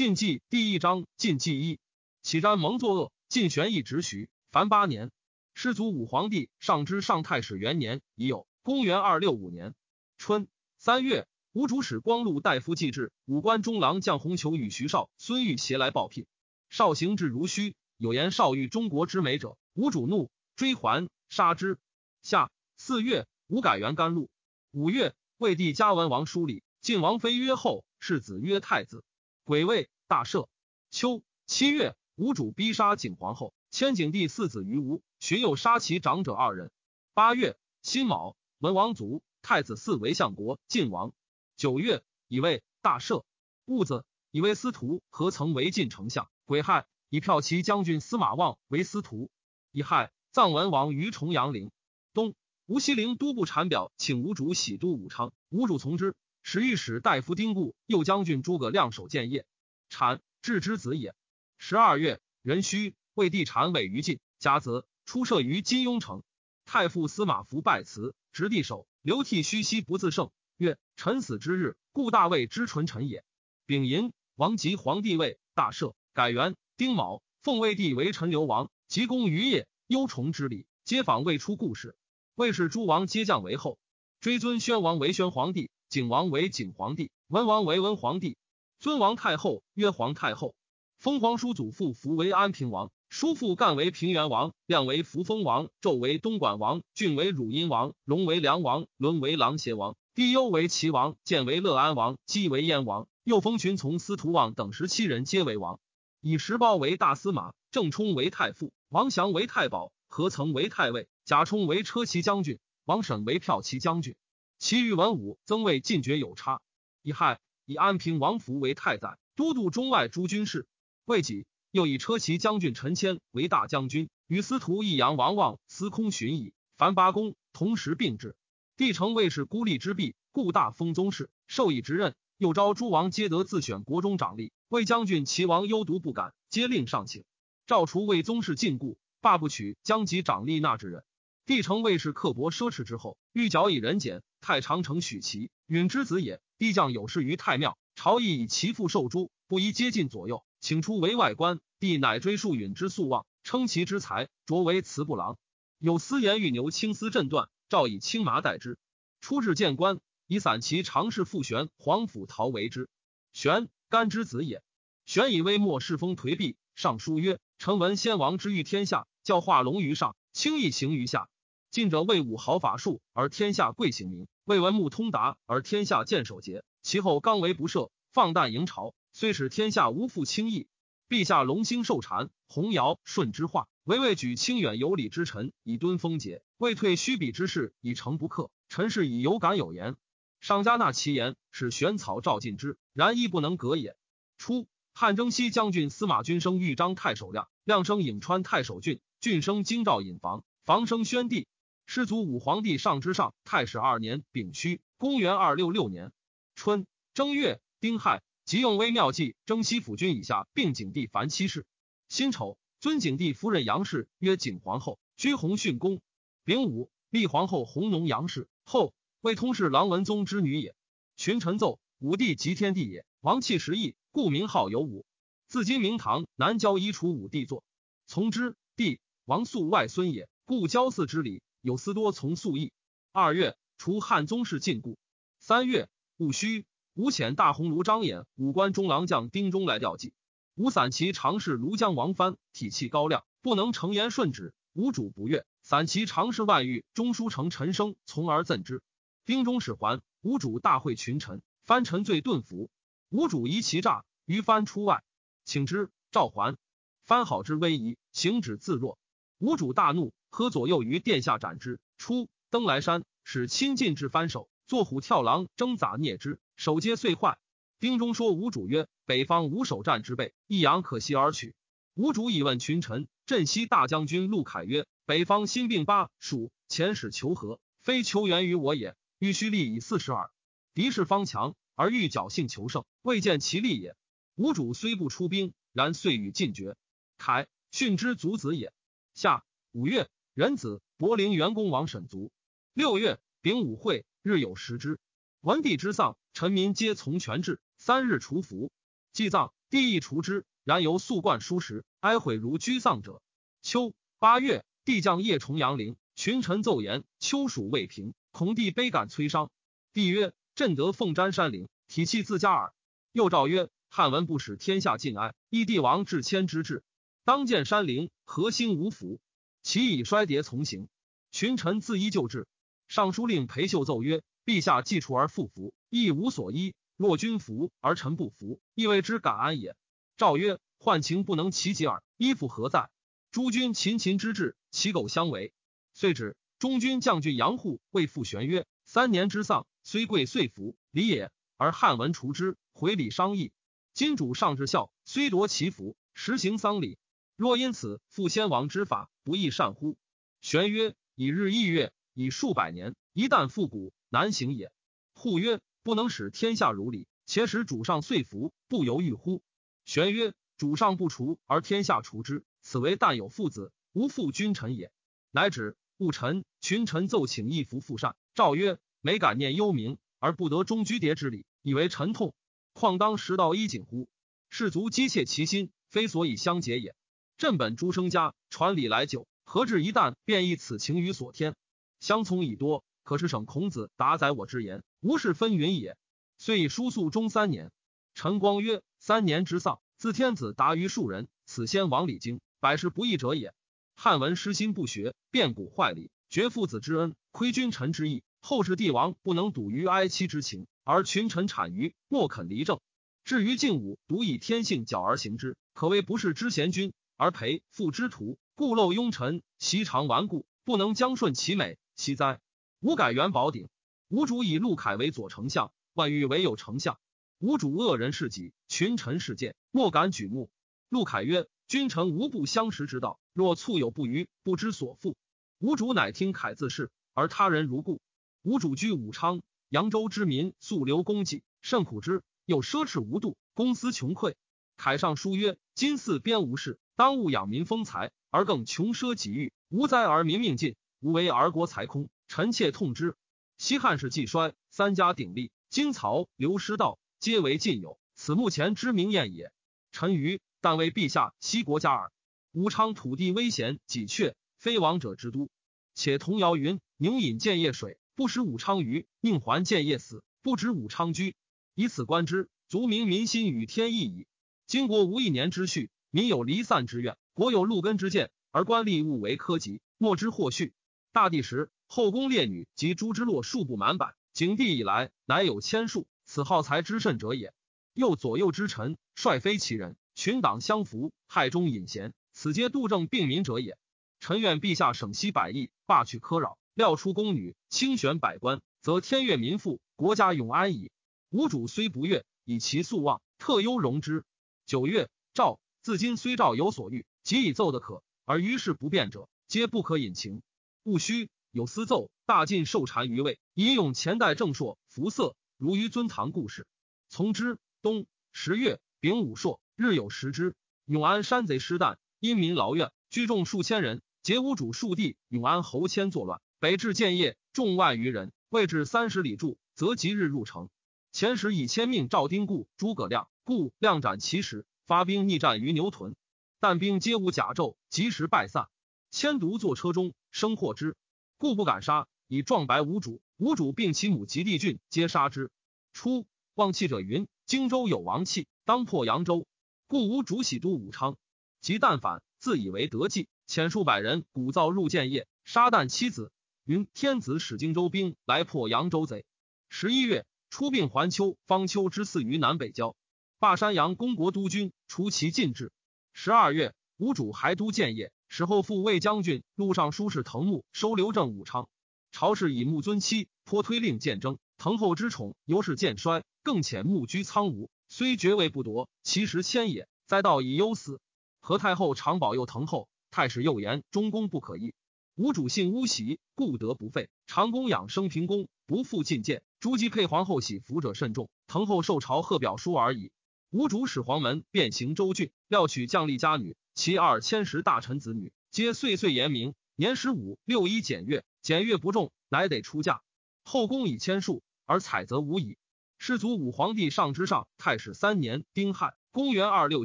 晋纪第一章晋纪一，启瞻蒙作恶，晋玄义直徐，凡八年。师祖武皇帝上之上太史元年已有。公元二六五年春三月，吴主使光禄大夫祭至，武官中郎将洪求与徐绍、孙玉携来报聘。绍行至如虚，有言绍遇中国之美者，吴主怒，追还，杀之。夏四月，吴改元甘露。五月，魏帝嘉文王书礼，晋王妃曰后，世子曰太子。癸未，大赦。秋七月，吴主逼杀景皇后，迁景帝四子于吴，寻又杀其长者二人。八月辛卯，文王卒，太子嗣为相国，晋王。九月，以为大赦。戊子，以为司徒何曾为晋丞相。癸亥，以骠骑将军司马望为司徒。乙亥，葬文王于重阳陵。冬，吴西陵都部产表，请吴主喜都武昌，吴主从之。使御史大夫丁固、右将军诸葛亮守建业，产智之子也。十二月，壬戌，魏帝禅位于晋，甲子，出射于金庸城。太傅司马孚拜辞，执帝首，流涕虚兮不自胜，曰：“臣死之日，故大魏之纯臣也。”丙寅，王即皇帝位，大赦，改元。丁卯，奉魏帝为陈留王，即公于业，忧崇之礼，皆访未出故事。魏氏诸王皆降为后，追尊宣王为宣皇帝。景王为景皇帝，文王为文皇帝，尊王太后曰皇太后。封皇叔祖父福为安平王，叔父干为平原王，亮为扶风王，纣为东莞王，郡为汝阴王，龙为梁王，伦为琅邪王，帝忧为齐王，建为乐安王，姬为燕王。又封群从司徒望等十七人皆为王，以石苞为大司马，郑冲为太傅，王祥为太保，何曾为太尉，贾充为车骑将军，王审为骠骑将军。其余文武增位进爵有差。乙亥，以安平王福为太宰，都督中外诸军事。未几，又以车骑将军陈谦为大将军，与司徒益阳王望司空巡以。凡八公同时并置。帝成卫士孤立之弊，故大封宗室，授以职任。又召诸王皆得自选国中长吏。魏将军齐王忧独不敢，皆令上请。赵除魏宗室禁锢，罢不取将及长吏纳之人。帝成卫士刻薄奢侈之后，欲矫以人简。太常丞许齐允之子也。帝将有事于太庙，朝议以其父受诛，不宜接近左右，请出为外官。帝乃追述允之素望，称其之才，擢为祠部郎。有司言欲牛青丝振断，诏以青麻代之。出至谏官，以散骑常侍傅玄、皇甫陶为之。玄干之子也。玄以微末世风颓敝，上书曰：“臣闻先王之欲天下，教化龙于上，轻易行于下。”近者魏武豪法术，而天下贵行名；魏文穆通达，而天下见守节。其后刚为不赦，放诞迎朝，虽使天下无复轻易。陛下龙兴受禅，弘尧舜之化，唯未举清远有礼之臣以敦封节，未退虚比之事以成不克。臣是以有感有言，上加纳其言，使玄草照进之，然亦不能革也。初，汉征西将军司马君生豫章太守亮，亮生颍川太守郡，郡生京兆尹房，房生宣帝。师祖武皇帝上之上太史二年丙戌，公元二六六年春正月丁亥，即用微妙计征西府军以下，并景帝凡七世。辛丑，尊景帝夫人杨氏曰景皇后，居弘训宫。丙午，立皇后弘农杨氏后，为通事郎文宗之女也。群臣奏，武帝即天帝也，王气十亿，故名号有武。自今明堂南郊移除武帝座，从之。帝王肃外孙也，故郊祀之礼。有司多从素义。二月，除汉宗室禁锢。三月，戊戌，吴遣大鸿胪张衍、武官中郎将丁忠来调祭。吴散骑常侍庐江王藩体气高亮，不能承言顺旨。吴主不悦，散骑常侍外遇中书丞陈升从而赠之。丁忠使还，吴主大会群臣，藩臣罪顿服。吴主疑其诈，于藩出外，请之，召还。藩好之威仪，行止自若。吴主大怒。喝左右于殿下斩之。初，登莱山，使亲近至翻手，坐虎跳狼，征杂啮之，手皆碎坏。兵中说吴主曰：“北方无守战之备，益阳可袭而取。”吴主以问群臣。镇西大将军陆凯曰：“北方新并巴蜀，遣使求和，非求援于我也，欲须利以四十耳。敌势方强，而欲侥幸求胜，未见其利也。吴主虽不出兵，然遂与进爵。凯训之族子也。下五月。元子柏林元公王沈卒。六月丙午会，日有食之。文帝之丧，臣民皆从权制。三日除服，祭葬。帝亦除之。然犹素冠书时，哀悔如居丧者。秋八月，帝降夜重阳陵，群臣奏言：秋暑未平，恐帝悲感摧伤。帝曰：朕得凤瞻山陵，体气自佳耳。又诏曰：汉文不使天下尽哀，依帝王至谦之志，当见山陵，何心无福？其以衰迭从行。群臣自依旧制。尚书令裴秀奏曰：陛下既除而复服，亦无所依。若君服而臣不服，亦谓之感安也。诏曰：患情不能其极耳，衣服何在？诸君勤勤之志，其苟相违。遂止。中军将军杨护为父玄曰：三年之丧，虽贵遂服，礼也。而汉文除之，回礼商议。今主上至孝，虽夺其福，实行丧礼。若因此复先王之法，不亦善乎？玄曰：以日易月，以数百年，一旦复古，难行也。护曰：不能使天下如礼，且使主上遂服，不犹豫乎？玄曰：“主上不除而天下除之，此为但有父子，无父君臣也。”乃止。戊臣群臣奏请一服复善。诏曰：“每感念幽冥而不得中居牒之礼，以为臣痛。况当时道衣锦乎？士卒积切其心，非所以相结也。朕本诸生家，传礼来久，何至一旦便异此情于所天？相从已多，可是省孔子答载我之言，无事分云也。遂以书宿中三年。”陈光曰。三年之丧，自天子达于庶人，此先王礼经，百事不义者也。汉文失心不学，变古坏礼，绝父子之恩，亏君臣之义。后世帝王不能笃于哀戚之情，而群臣谄谀，莫肯离政。至于晋武，独以天性矫而行之，可谓不是之贤君，而培父之徒，故陋庸臣，习常顽固，不能将顺其美，其哉！吾改元宝鼎，吾主以陆凯为左丞相，万欲为右丞相。吾主恶人事己，群臣事谏，莫敢举目。陆凯曰：“君臣无不相识之道，若卒有不虞，不知所负。”吾主乃听凯自是，而他人如故。吾主居武昌，扬州之民素流功绩，甚苦之，又奢侈无度，公私穷匮。凯上书曰：“今四边无事，当务养民丰财，而更穷奢己欲，无灾而民命尽，无为而国财空。臣妾痛之。西汉时既衰，三家鼎立，今曹刘师道。”皆为晋友，此目前之明验也。臣愚，但为陛下息国家耳。武昌土地危险己阙，非王者之都。且童谣云：“宁饮建业水，不食武昌鱼；宁还建业死，不止武昌居。”以此观之，足明民心与天意矣。今国无一年之序，民有离散之愿，国有露根之见，而官吏务为科级，莫之或序。大帝时，后宫列女及诸之落数不满百，景帝以来，乃有千数。此好才之甚者也。又左右之臣，率非其人，群党相扶，害中隐贤，此皆杜政并民者也。臣愿陛下省息百亿，罢去苛扰，料出宫女，清选百官，则天悦民富，国家永安矣。吾主虽不悦，以其素望，特优容之。九月，诏自今虽诏有所欲，即以奏的可，而于是不变者，皆不可隐情。戊戌，有私奏，大晋受禅于位，以咏前代正朔，服色。如于尊堂故事，从之。冬十月丙午朔，日有食之。永安山贼失旦，因民劳怨，聚众数千人，劫屋主数地。永安侯谦作乱，北至建业，众万余人，未至三十里住，则即日入城。前时以千命赵丁固、诸葛亮，故亮斩其使，发兵逆战于牛屯，但兵皆无甲胄，及时败散。迁独坐车中，生获之，故不敢杀，以壮白无主。无主并其母及弟郡，皆杀之。初，望气者云：荆州有王气，当破扬州，故无主喜都武昌。及旦反，自以为得计，遣数百人鼓噪入建业，杀旦妻子。云天子使荆州兵来破扬州贼。十一月，出并环丘、方丘之四于南北郊，霸山阳公国督军，除其禁制。十二月，吴主还都建业，使后复魏将军、陆尚书事藤木收留郑武昌。朝氏以穆尊妻，颇推令建征。滕后之宠由是渐衰，更遣穆居苍梧。虽爵位不夺，其实谦也。灾道以忧死。何太后常保佑滕后，太史又言中宫不可依。吾主信巫习，故德不废。长公养生平公，不负进谏。诸姬配皇后喜服者甚众。滕后受朝贺表书而已。吾主使黄门遍行州郡，料取将吏家女，其二千石大臣子女，皆岁岁严明。年十五六一检阅。检阅不中，乃得出嫁。后宫以千数，而采则无矣。世祖武皇帝上之上太史三年丁亥，公元二六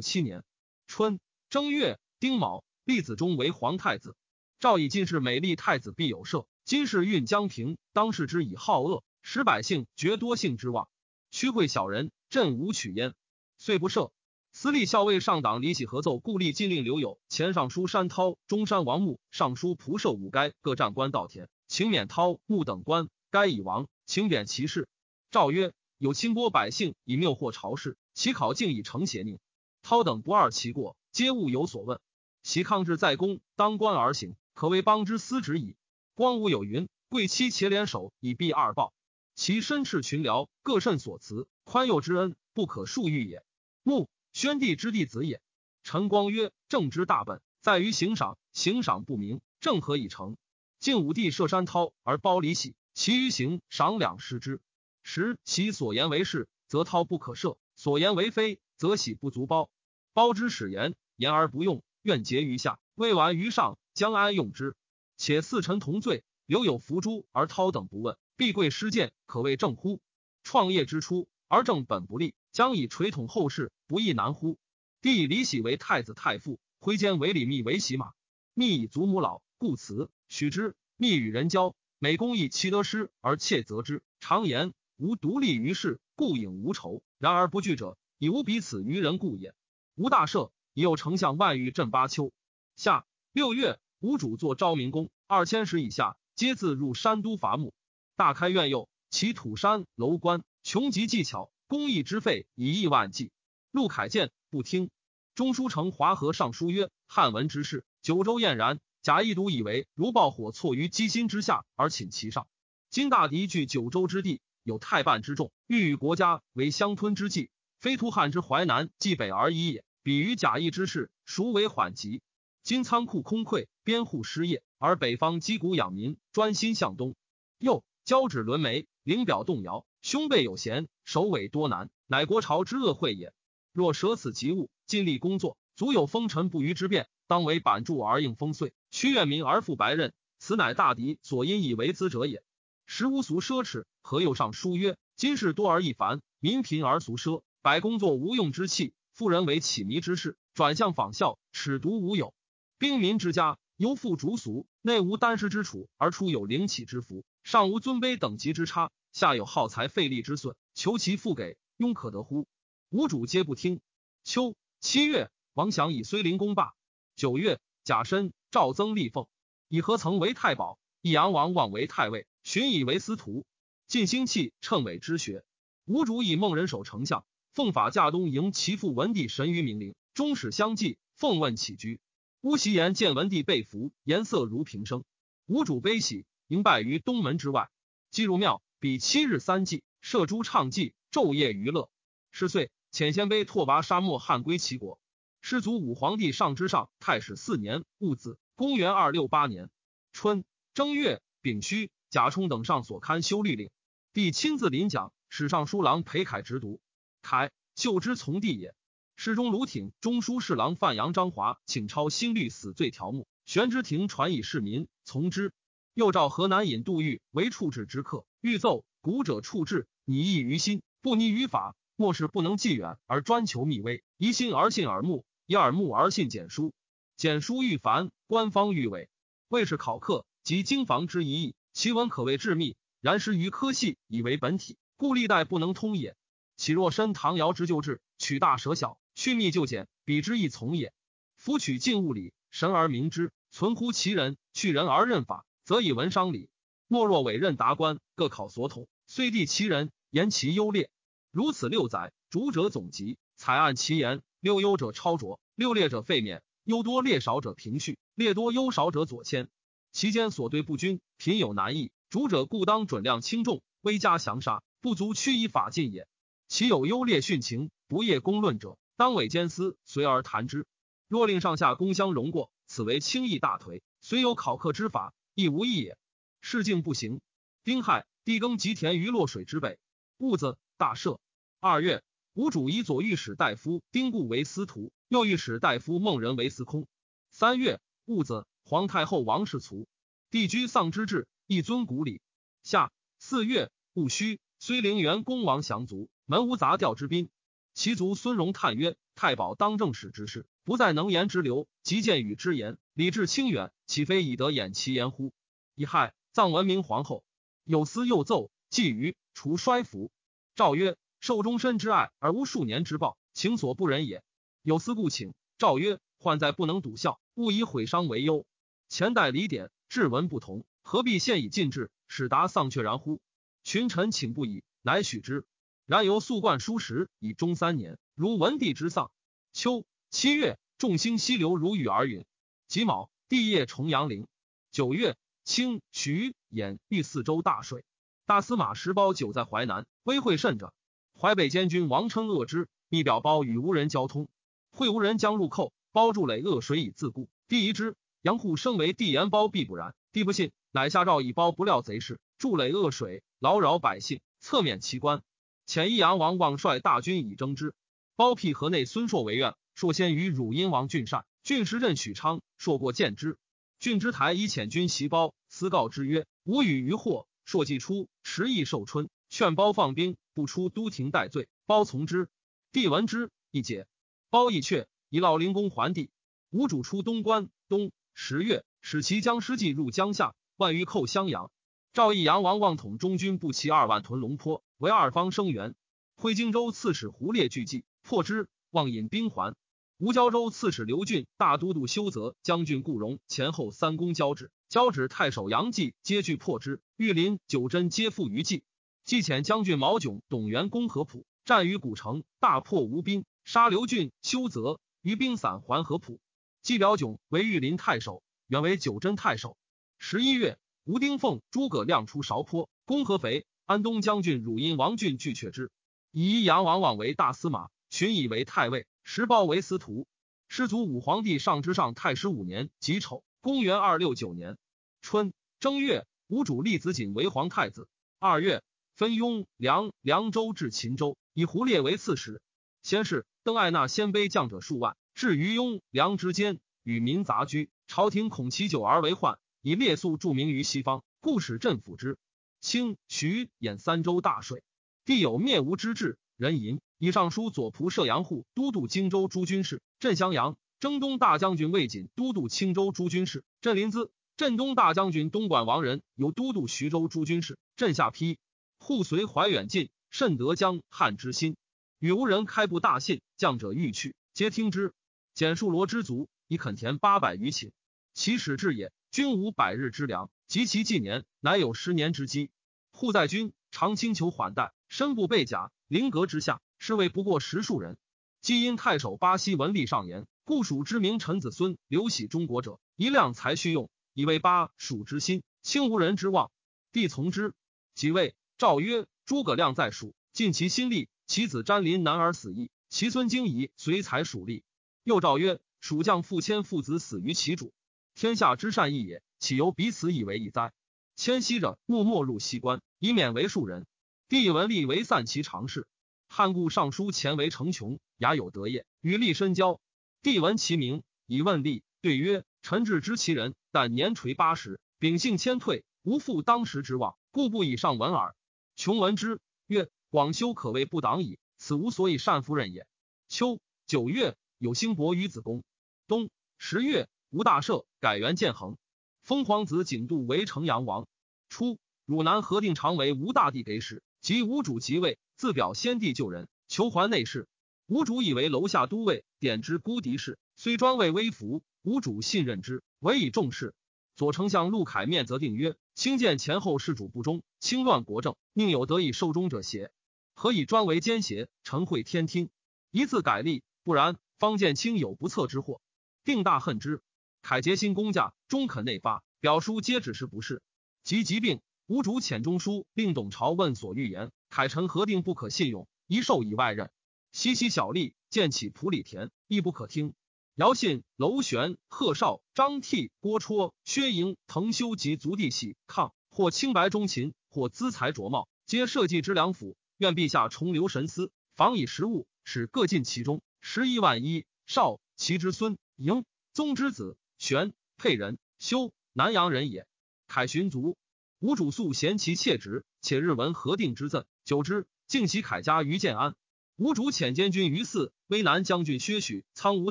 七年春正月丁卯，立子中为皇太子。诏以进士美丽太子必有赦。今世运江平，当世之以好恶，使百姓绝多幸之望。屈会小人，朕无取焉，遂不赦。司隶校尉上党李喜合奏，故立禁令刘友、前尚书山涛、中山王穆、尚书仆射武该各战官稻田，请免涛、穆等官。该已亡，请贬其事。诏曰：有清波百姓以谬惑朝事，其考竟以成邪佞。涛等不二其过，皆勿有所问。其抗志在公，当官而行，可为邦之司职矣。光武有云：贵戚且联手以避二暴，其身斥群僚，各甚所辞，宽宥之恩不可数喻也。穆。宣帝之弟子也。陈光曰：“政之大本在于行赏，行赏不明，政何以成？”晋武帝设山涛而包李喜，其余行赏两失之。时其所言为是，则涛不可赦；所言为非，则喜不足包。包之使言，言而不用，愿结于下，未完于上，将安用之？且四臣同罪，留有伏诛，而涛等不问，必贵失谏，可谓正乎？创业之初，而正本不立。将以垂统后世，不亦难乎？帝以李喜为太子太傅，挥坚为李密为洗马。密以祖母老，故辞，许之。密与人交，每公以其得失而窃责之。常言无独立于世，故隐无仇。然而不惧者，以无彼此于人故也。吴大赦，已有丞相万余镇巴丘。夏六月，吴主作昭明宫，二千石以下，皆自入山都伐木。大开院右，其土山楼观，穷极技巧。公益之费以亿万计，陆凯见不听。中书丞华和尚书曰：“汉文之事，九州晏然。贾谊独以为如爆火错于机心之下，而寝其上。今大敌据九州之地，有太半之众，欲与国家为相吞之计，非图汉之淮南冀北而已也。比于贾谊之事，孰为缓急？今仓库空溃，边户失业，而北方击鼓养民，专心向东。又交趾轮眉，灵表动摇。”胸背有贤，首尾多难，乃国朝之恶会也。若舍此及物，尽力工作，足有风尘不虞之变。当为板柱而应风岁，屈怨民而复白刃，此乃大敌所因以为资者也。时无俗奢侈，何又上书曰：今世多而易繁，民贫而俗奢，百工作无用之器，富人为乞靡之事，转向仿效，耻独无有。兵民之家，犹复逐俗，内无丹师之处，而出有灵起之福，上无尊卑等级之差。下有耗财费力之损，求其复给，庸可得乎？吴主皆不听。秋七月，王祥以睢陵公霸。九月，甲申，赵增立奉，以何曾为太保，益阳王望为太尉，荀以为司徒。晋兴器称伪之学。吴主以孟人守丞相，奉法驾东迎其父文帝神于明陵，终始相继。奉问起居。乌袭言见文帝被俘，颜色如平生。吴主悲喜，迎拜于东门之外，既入庙。比七日三祭，射猪唱妓，昼夜娱乐。十岁，遣鲜卑拓跋沙漠汉归齐国。师祖武皇帝上之上太史四年戊子，公元二六八年春正月丙戌，贾充等上所刊修律令，帝亲自临讲，史尚书郎裴凯直读。凯秀之从弟也。侍中卢挺、中书侍郎范阳张华请抄新律死罪条目，玄之庭传以市民从之。又召河南尹杜预为处置之客。欲奏古者处置，拟意于心，不拟于法。莫是不能计远而专求密微，疑心而信耳目，以耳目而信简书。简书愈繁，官方愈伪。谓是考课及经房之一义，其文可谓致密。然失于科系，以为本体，故历代不能通也。岂若申唐尧之旧制，取大舍小，去密就简，彼之亦从也。夫取近物理，神而明之，存乎其人；去人而任法，则以文商礼。莫若委任达官，各考所统，虽地其人，言其优劣。如此六载，主者总集，采按其言。六优者超卓，六劣者废免。优多劣少者平序，劣多优少者左迁。其间所对不均，贫有难易。主者故当准量轻重，微加降杀，不足屈以法尽也。其有优劣殉情，不业公论者，当委兼司，随而谈之。若令上下公相容过，此为轻易大颓。虽有考克之法，亦无益也。事竟不行。丁亥，地耕吉田于洛水之北。戊子，大赦。二月，吴主以左御史大夫丁固为司徒，右御史大夫孟仁为司空。三月，戊子，皇太后王氏卒。帝居丧之制，一尊古礼。夏四月，戊戌，虽陵元公王降卒，门无杂调之宾。其族孙荣叹曰：“太保当政使之事，不在能言之流，即见与之言，礼智清远，岂非以得掩其言乎？乙亥，葬文明皇后。有司又奏，既于除衰服。诏曰：受终身之爱而无数年之报，情所不忍也。有司故请。诏曰：患在不能笃孝，勿以毁伤为忧。前代礼典志文不同，何必现以禁制，使达丧却然乎？群臣请不已，乃许之。然由素冠书时以终三年，如文帝之丧。秋七月，众星西流如雨而陨。己卯，帝业重阳陵。九月，清徐兖豫四州大水。大司马石苞久在淮南，危会甚者。淮北监军王称恶之，密表包与吴人交通。会吴人将入寇，包筑垒恶水以自固。帝疑之，杨户生为帝言包必不然，帝不信，乃下诏以包不料贼事，筑垒恶水，劳扰百姓，侧免其官。遣益阳王望率大军以征之。包辟河内孙硕为愿，硕先于汝阴王郡善，郡时镇许昌，硕过见之。郡之台以遣军袭包，私告之曰：“吾与于祸。”硕既出，持意受春，劝包放兵，不出都亭待罪。包从之。帝闻之，一解。包亦阙，以老灵公还帝。吴主出东关，冬十月，使其将师计入江夏，万余寇襄阳。赵义阳王望统中军步骑二万屯龙坡。为二方声援，挥荆州刺史胡烈拒计破之，望引兵还。吴交州刺史刘俊、大都督修泽、将军顾荣前后三公交趾，交趾太守杨继皆惧破之。玉林、九真皆附于计。计遣将军毛炯、董元攻合浦，战于古城，大破吴兵，杀刘俊、修泽，余兵散还合浦。季表炯为玉林太守，原为九真太守。十一月，吴丁奉、诸葛亮出韶坡，攻合肥。安东将军汝阴王俊拒却之，以阳王往为大司马，荀以为太尉，石苞为司徒。师祖武皇帝上之上太师五年己丑，公元二六九年春正月，吴主立子瑾为皇太子。二月，分雍凉凉州至秦州，以胡烈为刺史。先是，邓艾纳鲜卑将者数万，至于雍凉之间，与民杂居。朝廷恐其久而为患，以列宿著名于西方，故使镇抚之。清徐兖三州大水，必有灭吴之志。人淫以尚书左仆射杨户都督荆州诸军事，镇襄阳；征东大将军魏锦都督青州诸军事，镇临淄；镇东大将军东莞王仁有都督徐州诸军事，镇下邳。户随怀远近，甚得江汉之心。与吴人开布大信，将者欲去，皆听之。简数罗之族，以垦田八百余顷。其始至也，均无百日之粮，及其纪年，乃有十年之积。户在军，常轻裘缓带，身不备甲，临阁之下，侍卫不过十数人。既因太守巴西文吏上言，故蜀之名臣子孙刘喜中国者，一量才须用，以为巴蜀之心，轻无人之望。帝从之。即位，诏曰：诸葛亮在蜀，尽其心力，其子詹林男儿死矣，其孙荆夷随才蜀立。又诏曰：蜀将父迁父子死于其主，天下之善义也，岂由彼此以为义哉？迁徙者，勿没入西关，以免为庶人。帝以文吏为散其常事。汉故尚书前为成琼，雅有德业，与立深交。帝闻其名，以问立，对曰：“臣至知其人，但年垂八十，秉性谦退，无负当时之望，故不以上闻耳。”琼闻之，曰：“广修可谓不党矣，此无所以善夫人也。”秋九月，有兴伯于子宫。冬十月，吴大赦，改元建恒。封皇子景度为城阳王。初，汝南何定常为吴大帝给使，及吴主即位，自表先帝救人，求还内侍。吴主以为楼下都尉，点之孤敌事，虽专为微服，吴主信任之，委以重事。左丞相陆凯面则定曰：轻见前后事主不忠，轻乱国政，宁有得以受忠者邪？何以专为奸邪？诚会天听，一字改立，不然，方见卿有不测之祸，定大恨之。凯结新公驾，终肯内发表书，皆指示不是。及疾病，吴主遣中书令董朝问所欲言，凯臣何定不可信用，一授以外任。西西小吏见起普里田，亦不可听。姚信、娄玄、贺绍、张替、郭绰、薛莹、滕修及族弟喜抗，或清白忠勤，或资财卓茂，皆社稷之良辅。愿陛下重留神思，防以实物，使各尽其中。十一万一，少其之孙，嬴宗之子。玄沛人，修南阳人也。凯寻族，吴主素贤其妾侄，且日闻何定之赠，久之，竟袭凯家于建安。吴主遣监军于四、威南将军薛许、苍梧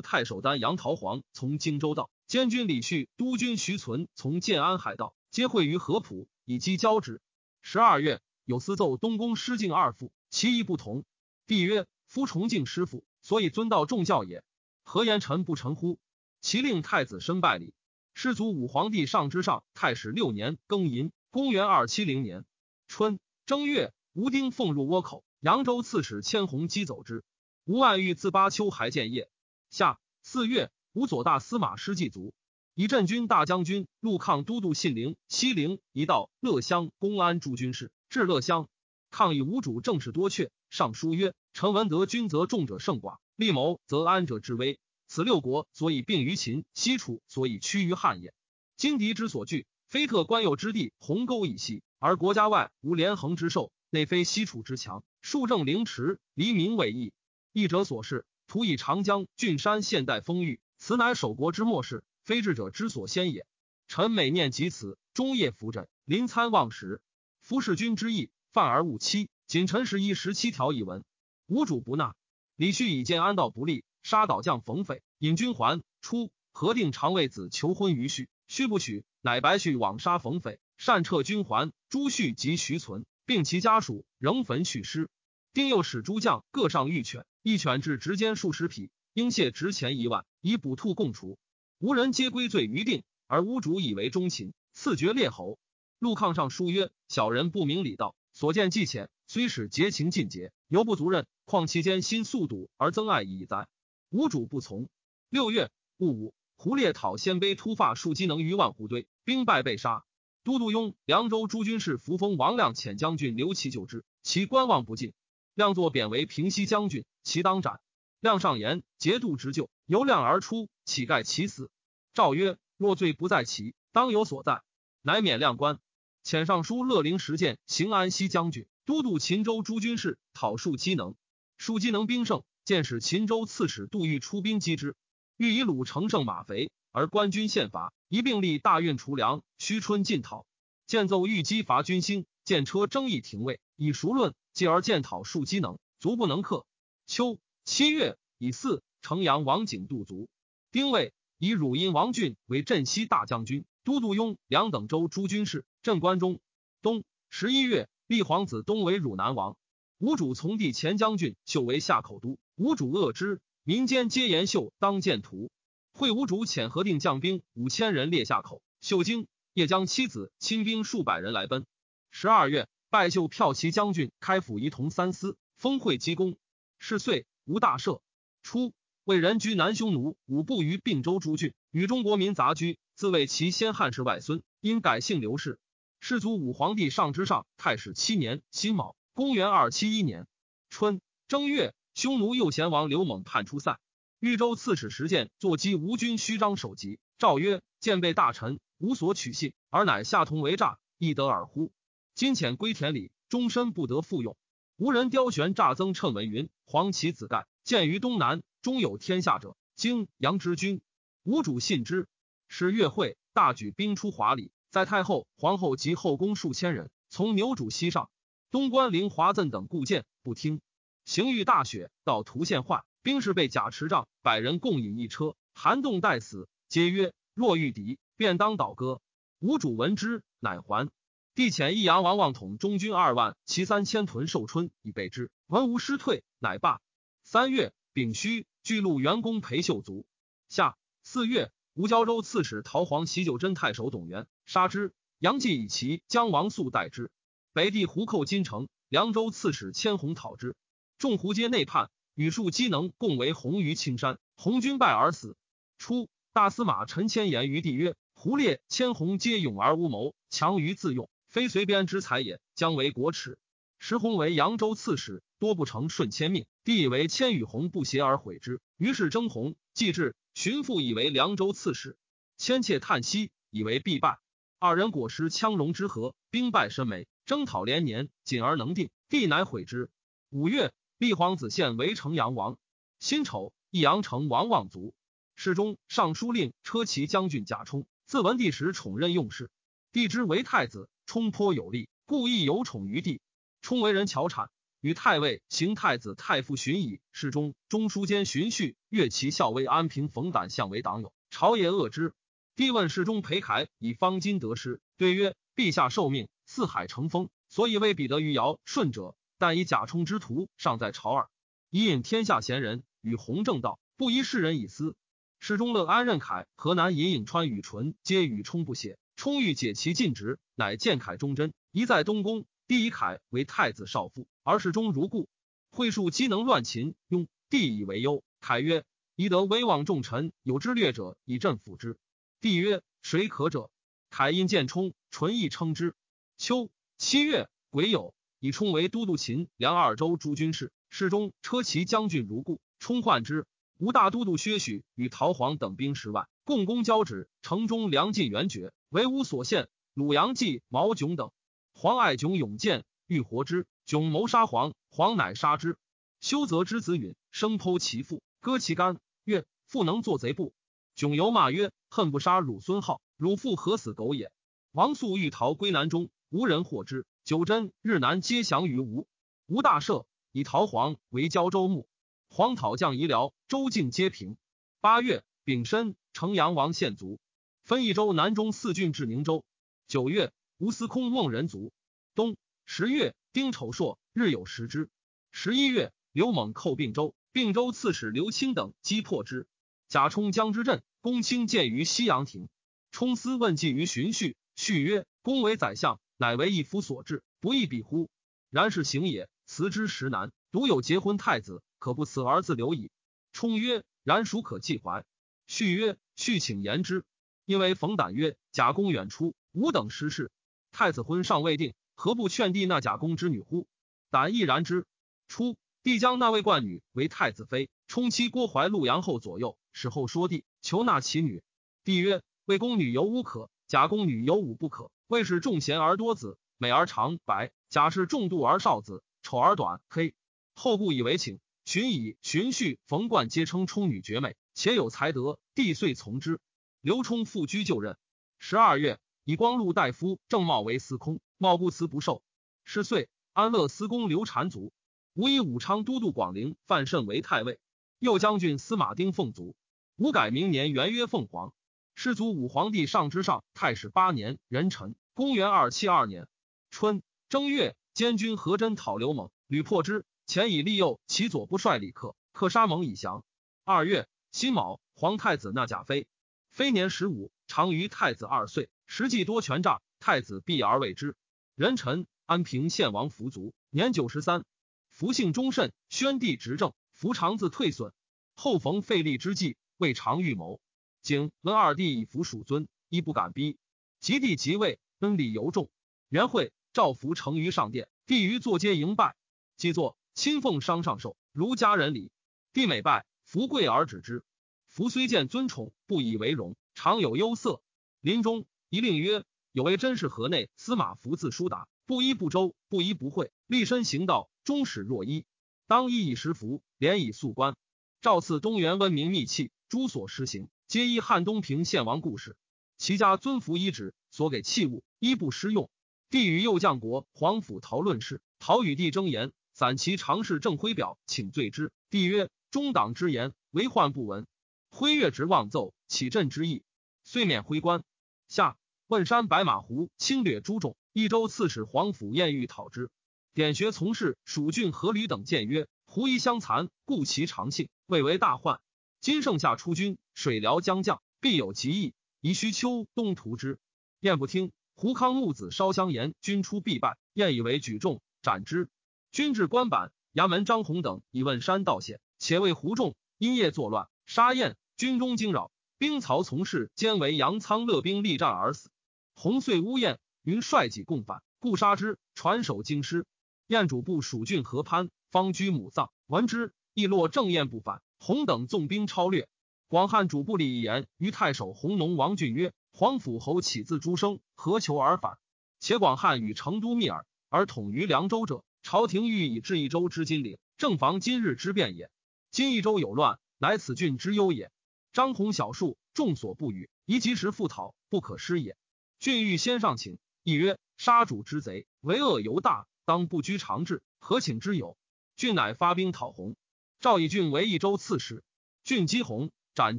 太守丹杨桃黄从荆州道，监军李旭、督军徐存从建安海道，皆会于合浦，以击交之。十二月，有司奏东宫失敬二父，其意不同。帝曰：“夫崇敬师父，所以尊道重教也。何言臣不臣乎？”其令太子申拜礼。师祖武皇帝上之上太史六年庚寅，公元二七零年春正月，吴丁奉入倭口，扬州刺史千弘击走之。吴万玉自巴丘还建业。夏四月，吴左大司马师祭卒，以镇军大将军、陆抗都督信陵、西陵一道乐乡公安诸军事。至乐乡，抗以吴主政事多阙，上书曰：“臣闻得君则众者胜寡，立谋则安者之危。”此六国所以并于秦、西楚，所以屈于汉也。今敌之所惧，非特官右之地鸿沟以西，而国家外无连横之兽，内非西楚之强，数正凌迟，黎民为义。义者所事，图以长江、郡山现代丰裕，此乃守国之末事，非智者之所先也。臣每念及此，终夜伏枕，临参忘食。夫弑君之意，犯而勿欺。仅臣十一十七条一文，无主不纳。李旭以见安道不利。杀倒将冯匪，引军还。初，核定长卫子求婚于婿，须不许，乃白旭枉杀冯匪，擅撤军还。朱旭及徐存，并其家属，仍焚续尸。丁又使诸将各上御犬，一犬至直间数十匹，应谢值钱一万，以捕兔共除。无人皆归罪于定，而屋主以为忠勤，赐爵列侯。陆抗上书曰：小人不明礼道，所见既浅，虽使节情尽节，犹不足任。况其间心速笃而增爱矣哉？吴主不从。六月戊午，胡烈讨鲜卑突发数机能于万户堆，兵败被杀。都督雍凉州诸军事扶风王亮遣将军刘琦救之，其观望不进。亮作贬为平西将军，其当斩。亮上言节度之救，由亮而出，乞丐其死。诏曰：若罪不在其，当有所在，乃免亮官。遣尚书乐陵实践行安西将军，都督秦州诸军事，讨数机能。数机能兵胜。见使秦州刺史杜预出兵击之，欲以鲁乘胜马肥，而官军陷伐，一并立大运除粮，须春进讨。见奏欲击伐军兴，见车争议廷尉，以熟论，继而见讨数机能，足不能克。秋七月以四城阳王景度卒。丁未以汝阴王俊为镇西大将军，都督雍梁等州诸军事，镇关中。冬十一月立皇子东为汝南王。吴主从弟前将军秀为夏口都。吴主恶之，民间皆言秀当见图。会吴主遣核定将兵五千人列下口，秀京，夜将妻子亲兵数百人来奔。十二月，拜秀骠骑将军，开府仪同三司，封会稽公。是岁，吴大赦。初，为人居南匈奴五部于并州诸郡，与中国民杂居，自谓其先汉氏外孙，因改姓刘氏。世祖武皇帝上之上太史七年辛卯，公元二七一年春正月。匈奴右贤王刘猛叛出塞，豫州刺史石建坐击吴军虚张首级，诏曰：“见被大臣无所取信，而乃下同为诈，亦得尔乎？今遣归田里，终身不得复用。无人雕玄诈增称文云：黄旗子盖见于东南，终有天下者。经杨之君，吴主信之。使月会大举兵出华里，在太后、皇后及后宫数千人，从牛渚西上，东关陵华赠等故见不听。”行遇大雪，到图县患，兵士被甲持杖，百人共饮一车，寒冻待死。皆曰：若遇敌，便当倒戈。吴主闻之，乃还。帝遣益阳王望统中军二万，骑三千屯寿春以备之。闻无师退，乃罢。三月丙戌，巨鹿元公裴秀卒。夏四月，吴交州刺史陶皇袭九真太守董元，杀之。杨继以其将王素代之。北地胡寇金城，凉州刺史千红讨之。众胡皆内叛，与数机能共为红于青山。红军败而死。初，大司马陈谦言于帝曰：“胡烈、千红皆勇而无谋，强于自用，非随边之才也，将为国耻。”时弘为扬州刺史，多不成顺天命。帝以为千与红不协而毁之，于是征弘。既至，寻父以为凉州刺史。千切叹息，以为必败。二人果失羌戎之合，兵败身没，征讨连年，仅而能定。帝乃毁之。五月。立皇子献为城阳王。辛丑，益阳城王望族。侍中、尚书令、车骑将军贾充，自文帝时宠任用事。帝之为太子，充颇有力，故亦有宠于帝。充为人巧产，与太尉行太子太傅巡矣。侍中、中书监荀恤、越骑校尉安平、冯胆相为党友，朝野恶之。帝问侍中裴楷以方今得失，对曰：陛下受命，四海成风，所以未彼得于尧舜者。但以贾充之徒尚在朝耳，以引天下贤人与弘正道，不宜世人以私。世中乐安任凯、河南尹颍川、与纯皆与充不谐。充欲解其禁职，乃见凯忠贞，一在东宫。帝以凯为太子少傅，而侍中如故。会数机能乱秦，庸帝以为忧。凯曰：“宜得威望重臣，有之略者，以朕辅之。”帝曰：“谁可者？”凯因见冲，纯亦称之。秋七月，癸酉，以冲为都督秦梁二州诸军事。侍中车骑将军如故，冲患之。吴大都督薛许与陶黄等兵十万，共攻交趾，城中粮尽援绝，为吾所陷。鲁阳季、毛炯等，黄爱炯勇健，欲活之。炯谋杀黄，黄乃杀之。修泽之子允生剖其父，割其肝。曰：父能作贼不？炯犹骂曰：恨不杀汝孙浩，汝父何死狗也？王素欲逃归南中，无人获之。九真日南皆降于吴。吴大赦，以陶黄为交州牧。黄讨将夷辽，州境皆平。八月丙申，城阳王献卒，分益州南中四郡至宁州。九月，吴司空孟人卒。冬十月，丁丑朔，日有食之。十一月，刘猛寇并州，并州刺史刘清等击破之。贾充将之阵，公卿见于西阳亭。充司问计于荀恤，续曰：“公为宰相，乃为一夫所治，不亦比乎？然是行也，辞之实难。独有结婚太子。”可不辞而自留矣。冲曰：“然孰可继怀？”续曰：“续请言之。”因为冯胆曰：“贾公远出，吾等失事，太子婚尚未定，何不劝帝纳贾公之女乎？”胆亦然之。初，帝将那位冠女为太子妃，充妻郭怀陆阳后左右，使后说帝求纳其女。帝曰：“魏公女犹无可，贾公女犹武不可。魏是重贤而多子，美而长白；贾是重度而少子，丑而短黑。后故以为请。”荀以、荀恤、冯贯皆称冲女绝美，且有才德，帝遂从之。刘冲复居就任。十二月，以光禄大夫郑茂为司空，茂不辞不受。是岁，安乐司公刘禅卒。吴以武昌都督广陵范慎为太尉，右将军司马丁奉卒。吴改明年元曰凤凰。世祖武皇帝上之上太史八年壬辰，公元二七二年春正月，监军何真讨刘猛，屡破之。前以利诱其左部帅李克，克杀蒙以降。二月辛卯，皇太子纳贾妃，妃年十五，长于太子二岁。实际多权诈，太子避而为之。人臣安平献王福卒，年九十三。福性忠慎，宣帝执政，福长自退损。后逢废立之际，未尝预谋。景文二帝以服属尊，亦不敢逼。及帝即位，恩礼尤重。元会赵福成于上殿，帝于坐阶迎拜，即坐。亲奉商上寿，如家人礼。帝每拜，福贵而止之。福虽见尊宠，不以为荣，常有忧色。临终一令曰：“有为真是河内司马福自书达，不依不周，不依不讳，立身行道，终始若一。当依以食福，连以素官。赵赐东原温明秘器，诸所施行，皆依汉东平献王故事。其家尊服遗旨，所给器物，一不施用。帝与右将国皇甫讨论事，陶与帝争言。”散骑常侍郑辉表，请罪之。帝曰：“中党之言，为患不闻。”辉越直妄奏，起朕之意，遂免徽官。下问山白马湖侵略诸众，益州刺史皇甫晏欲讨之。典学从事蜀郡何闾等谏曰：“胡夷相残，故其常性，未为大患。今盛夏出军，水辽将降，必有其意，宜须秋冬图之。”燕不听。胡康木子烧香言，军出必败。燕以为举众，斩之。军至官板，衙门张宏等以问山道险，且为胡众因夜作乱，杀燕，军中惊扰，兵曹从事兼为杨仓乐兵力战而死。洪遂乌燕，云率己共反，故杀之。传首京师，燕主部蜀郡河潘方居母葬，闻之，亦落正燕不反。洪等纵兵超掠。广汉主簿里一言于太守弘农王俊曰：“皇甫侯起自诸生，何求而反？且广汉与成都密耳，而统于凉州者。”朝廷欲以治一州之金陵，正防今日之变也。今一州有乱，乃此郡之忧也。张宏小数，众所不与，宜及时复讨，不可失也。郡欲先上请，亦曰：杀主之贼，为恶犹大，当不拘常治，何请之有？郡乃发兵讨洪。赵以郡为益州刺史，郡击洪，斩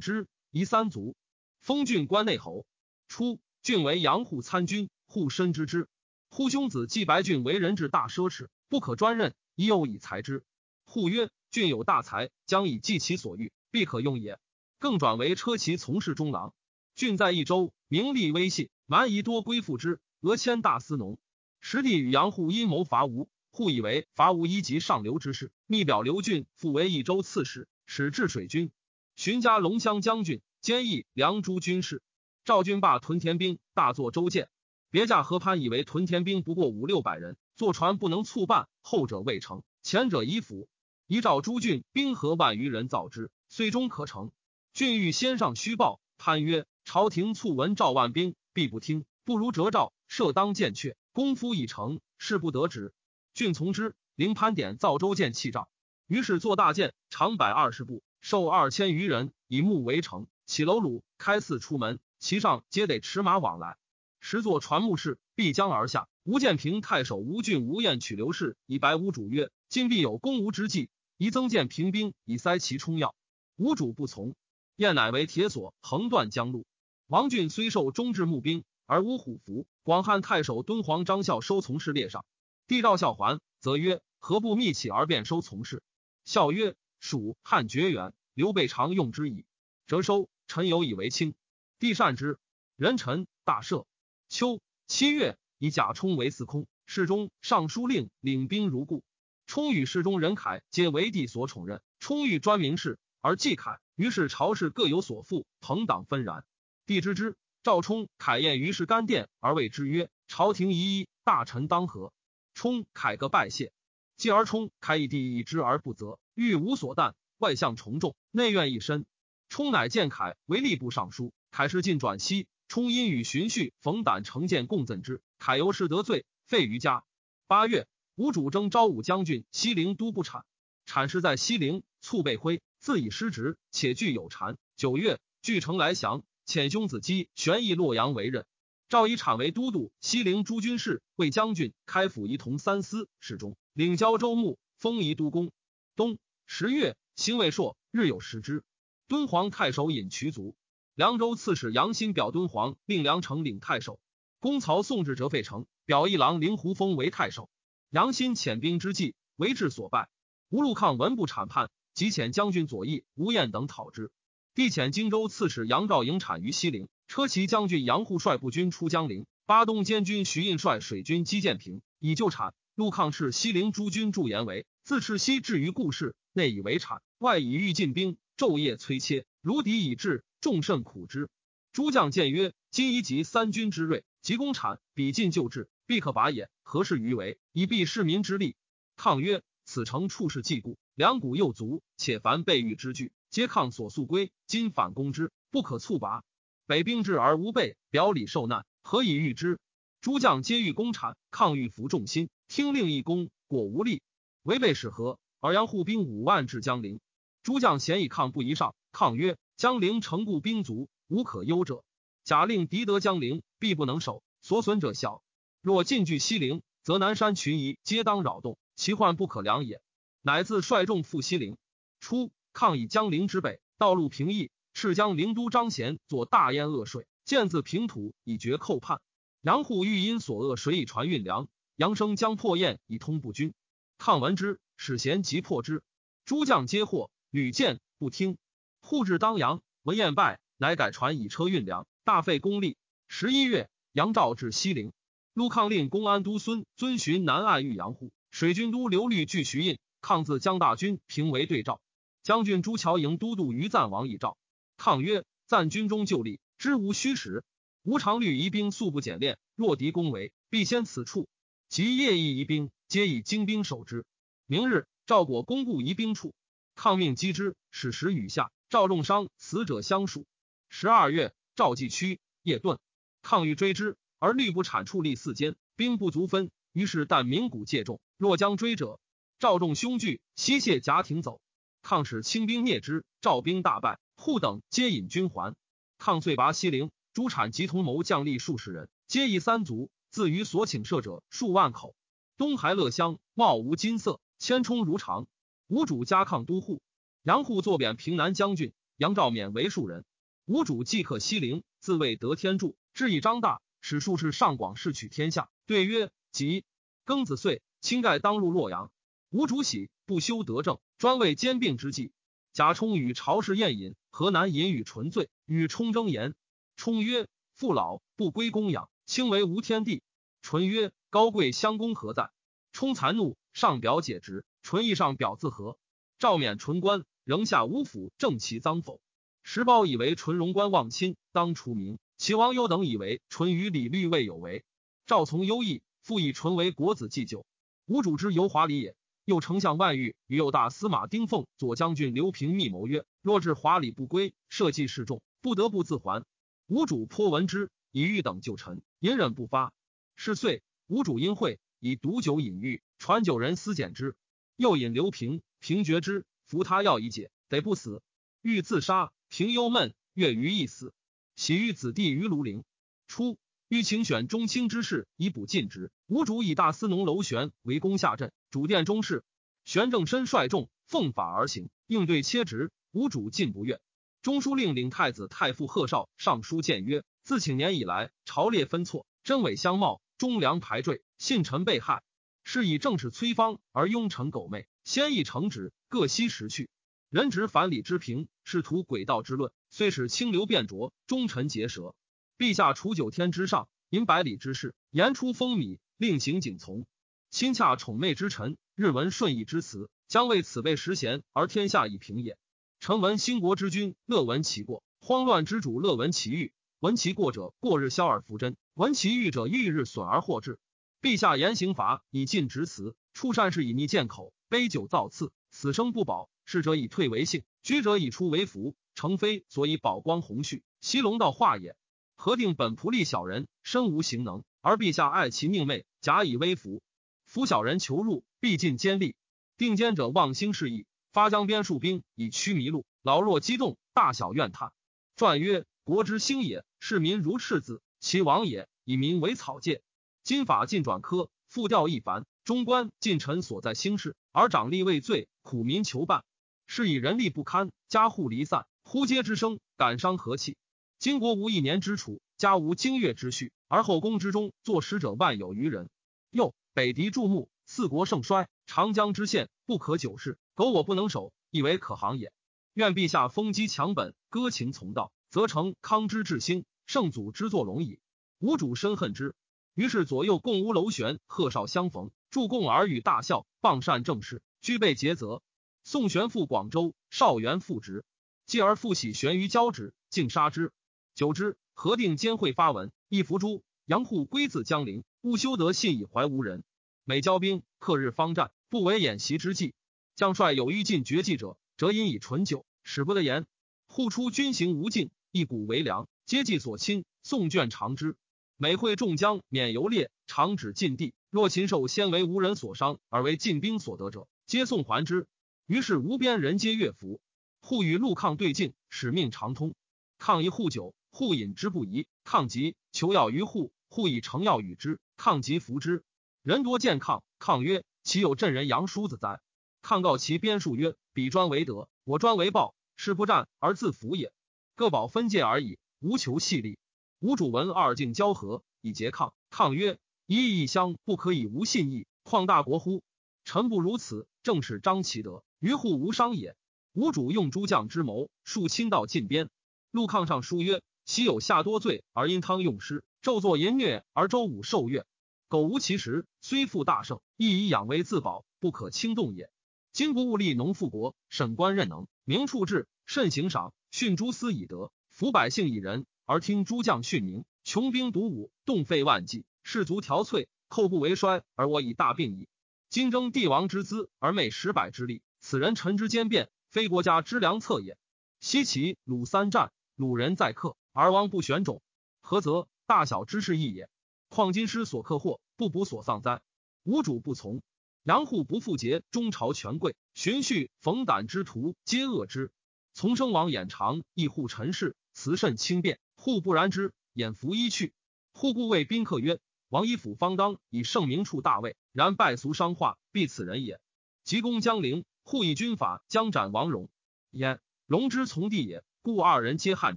之，夷三族，封郡关内侯。初，郡为阳户参军，户深知之。户兄子季白郡为人至大奢侈，不可专任，宜有以裁之。户曰：郡有大才，将以济其所欲，必可用也。更转为车骑从事中郎。郡在益州，名利威信，蛮夷多归附之。俄迁大司农。实地与杨户阴谋伐吴，户以为伐吴一级上流之事，密表刘俊复为益州刺史，使治水军。寻家龙骧将军，兼议梁诸军事。赵军罢屯田兵，大作舟舰。别驾河潘以为屯田兵不过五六百人，坐船不能促办，后者未成，前者已府。遗诏诸郡兵合万余人造之，遂终可成。郡欲先上虚报，潘曰：朝廷促闻赵万兵，必不听，不如折诏，设当见阙。功夫已成，事不得止。郡从之。临潘典造舟舰器仗，于是做大舰，长百二十步，受二千余人，以木为城，起楼橹，开寺出门，其上皆得驰马往来。十座船木式，必将而下。吴建平太守吴郡吴彦取刘氏，以白吴主曰：“今必有攻吴之计，宜增建平兵，以塞其冲要。”吴主不从，燕乃为铁索，横断江路。王俊虽受中制募兵。而无虎符。广汉太守敦煌张孝收从事列上，帝召孝还，则曰：“何不密启而便收从事？”孝曰：“蜀汉绝远，刘备常用之矣。”折收，臣有以为轻。帝善之。人臣大赦。秋七月，以贾充为司空，侍中、尚书令，领兵如故。充与侍中任凯皆为帝所宠任。充欲专明事，而忌凯，于是朝事各有所负，朋党纷然。帝知之。赵冲、凯宴于是干殿，而谓之曰：“朝廷疑一，大臣当和。”冲、凯各拜谢。继而冲、凯以帝以之而不责，欲无所惮，外相从众，内怨一身。冲乃见凯为吏部尚书，凯是进转西。冲因与荀婿、冯胆成见，共赠之。凯由是得罪，废于家。八月，吴主征昭武将军西陵都不产，产氏在西陵，卒被挥，自以失职，且具有谗。九月，据城来降。遣兄子姬玄义洛阳为任，赵以产为都督，西陵诸军事，为将军，开府仪同三司，侍中，领交州牧，封仪都公。冬十月，兴未朔，日有食之。敦煌太守尹渠卒，凉州刺史杨新表敦煌，令梁城领太守。公曹宋至折费城，表一郎令胡封为太守。杨新遣兵之际，为治所败。吴禄抗文不产叛，即遣将军左翼吴彦等讨之。帝遣荆州刺史杨兆营产于西陵，车骑将军杨护率步军出江陵，巴东监军徐印率水军击建平，以救产。陆抗斥西陵诸军驻颜为，自赤西至于故事，内以为产，外以欲进兵，昼夜催切，如敌已至，众甚苦之。诸将见曰：“今宜集三军之锐，及攻产，比进救治，必可拔也。何事于为？以避市民之力。”抗曰：“此城处事既固，粮谷又足，且凡备御之具。”皆抗所速归，今反攻之，不可猝拔。北兵至而无备，表里受难，何以御之？诸将皆欲攻产，抗欲服众心，听令一攻，果无力。违背使何？而杨护兵五万至江陵，诸将咸以抗不宜上。抗曰：江陵城固兵卒，无可忧者。假令敌得江陵，必不能守，所损者小。若进据西陵，则南山群夷皆当扰动，其患不可量也。乃自率众赴西陵。初。抗以江陵之北，道路平易，赤江陵都张贤作大淹恶水，建自平土以绝寇叛。杨护欲因所恶水以传运粮，杨生将破堰以通不军。抗闻之，使贤即破之。诸将皆获，屡见不听。护至当阳，闻燕败，乃改船以车运粮，大费功力。十一月，杨兆至西陵，陆抗令公安都孙遵循南岸御杨户，水军都刘律拒徐印，抗自江大军平为对照。将军朱乔营都督于赞王以诏，抗曰：“赞军中就立，知无虚实。吴常虑疑兵素不简练，若敌攻围，必先此处。及夜役疑兵，皆以精兵守之。明日，赵果攻固疑兵处，抗命击之，使时雨下，赵重伤，死者相数。十二月，赵继屈夜遁，抗欲追之，而律不产处立四间，兵不足分。于是但鸣鼓借众，若将追者，赵众凶惧，悉谢甲挺走。”抗使清兵灭之，赵兵大败，户等皆引军还。抗遂拔西陵，诸产及同谋将吏数十人，皆以三族，自于所请射者数万口。东海乐乡，貌无金色，千冲如常。吴主加抗都护，杨护坐贬平南将军，杨兆勉为庶人。吴主即克西陵，自谓得天助，志以张大，使术士上广士取天下。对曰：即庚子岁，卿盖当入洛阳。吴主喜，不修德政，专为兼并之计。贾充与朝士宴饮，河南饮与纯醉，与冲争言。冲曰：父老不归供养，卿为无天地。纯曰：高贵相公何在？冲残怒，上表解职。纯意上表自和。赵免纯官，仍下吴府，正其赃否？石苞以为纯荣官忘亲，当除名。齐王优等以为纯与李律未有为。赵从优异，复以纯为国子祭酒。吴主之游华礼也。又丞相万玉与右大司马丁奉、左将军刘平密谋曰：若至华礼不归，社稷示众，不得不自还。吴主颇闻之，以欲等救臣，隐忍不发。是岁，吴主因会，以毒酒饮玉，传酒人私检之，又引刘平，平绝之，服他药以解，得不死。欲自杀，平忧闷，月余亦死。喜遇子弟于庐陵。初，欲请选中卿之事，以补尽职。吴主以大司农楼玄为攻下镇。主殿中事，玄正身率众奉法而行，应对切职。吴主进不悦。中书令领太子太傅贺绍上书谏曰：自请年以来，朝列分错，真伪相貌，忠良排坠，信臣被害。是以正史崔方而庸臣苟昧，先议成旨，各悉时去。人执反礼之平，仕途诡道之论，虽使清流变浊，忠臣结舌。陛下处九天之上，引百里之事，言出风靡，令行谨从。亲洽宠媚之臣，日闻顺义之词，将为此辈实贤，而天下已平也。臣闻兴国之君乐闻其过，慌乱之主乐闻其欲。闻其过者，过日消而复真；闻其欲者，欲日损而获之。陛下严刑罚以尽直辞，处善事以逆谏口，杯酒造次，死生不保。逝者以退为幸，居者以出为福。成非所以宝光宏绪，西龙道化也。何定本仆隶小人，身无行能，而陛下爱其命昧，假以威服。夫小人求入，必尽坚力。定坚者望兴示意，发江边戍兵以驱迷路。老弱激动，大小怨叹。传曰：国之兴也，士民如赤子；其亡也，以民为草芥。今法尽转科，复调一凡，中官近臣所在兴事，而长吏畏罪，苦民求办。是以人力不堪，家户离散，呼嗟之声，感伤和气。今国无一年之储，家无经月之序，而后宫之中作使者万有余人。又。北敌注目，四国盛衰，长江之险不可久视。苟我不能守，亦为可行也。愿陛下封积强本，歌情从道，则成康之治兴，圣祖之作龙椅。吾主深恨之。于是左右共屋楼玄、贺绍相逢，助共耳语大笑，傍善正事，俱备节责。宋玄复广州，少元复职，继而复喜玄于交趾，竟杀之。久之，核定监会发文，一伏诛。杨护归自江陵，勿修德信以怀无人。每交兵，克日方战，不为演习之计。将帅有欲尽绝技者，则因以醇酒，使不得言。户出军行无尽，一鼓为粮，皆计所亲。送卷长之，每会众将免游猎，长指禁地。若禽兽先为无人所伤，而为禁兵所得者，皆送还之。于是无边人皆乐服。户与陆抗对镜，使命长通。抗一户酒，户饮之不疑。抗急，求药于户，户以成药与之。抗急服之。人多见抗，抗曰：“岂有镇人杨叔子哉？”抗告其边数曰：“彼专为德，我专为暴，是不战而自服也。各保分界而已，无求细力。”吴主闻二境交合，以结抗。抗曰：“一义相不可以无信义，况大国乎？臣不如此，正是张其德，于户无伤也。”吴主用诸将之谋，数亲到近边。陆抗上书曰：“昔有下多罪而因汤用师，纣作淫虐而周武受乐。”苟无其实，虽复大胜，亦以养威自保，不可轻动也。今不务立农富国，审官任能，明处置，慎行赏，训诸司以德，服百姓以仁，而听诸将训明，穷兵黩武，动费万计，士卒憔悴，寇不为衰，而我以大病矣。今争帝王之资，而昧十百之力，此人臣之兼变，非国家之良策也。西齐鲁三战，鲁人在克，而王不选种，何则？大小之事异也。况今师所克祸，不补所丧哉？无主不从，杨户不复结，中朝权贵荀婿冯胆之徒皆恶之。从生王眼长，亦护陈氏，辞甚轻便，户不然之，掩服衣去。户故谓宾客曰：“王一府方当以圣明处大位，然败俗伤化，必此人也。急公将陵，户以军法，将斩王戎。焉荣之从弟也，故二人皆汉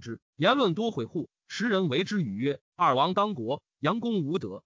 之。言论多毁户，时人为之语曰：“二王当国，杨公无德。”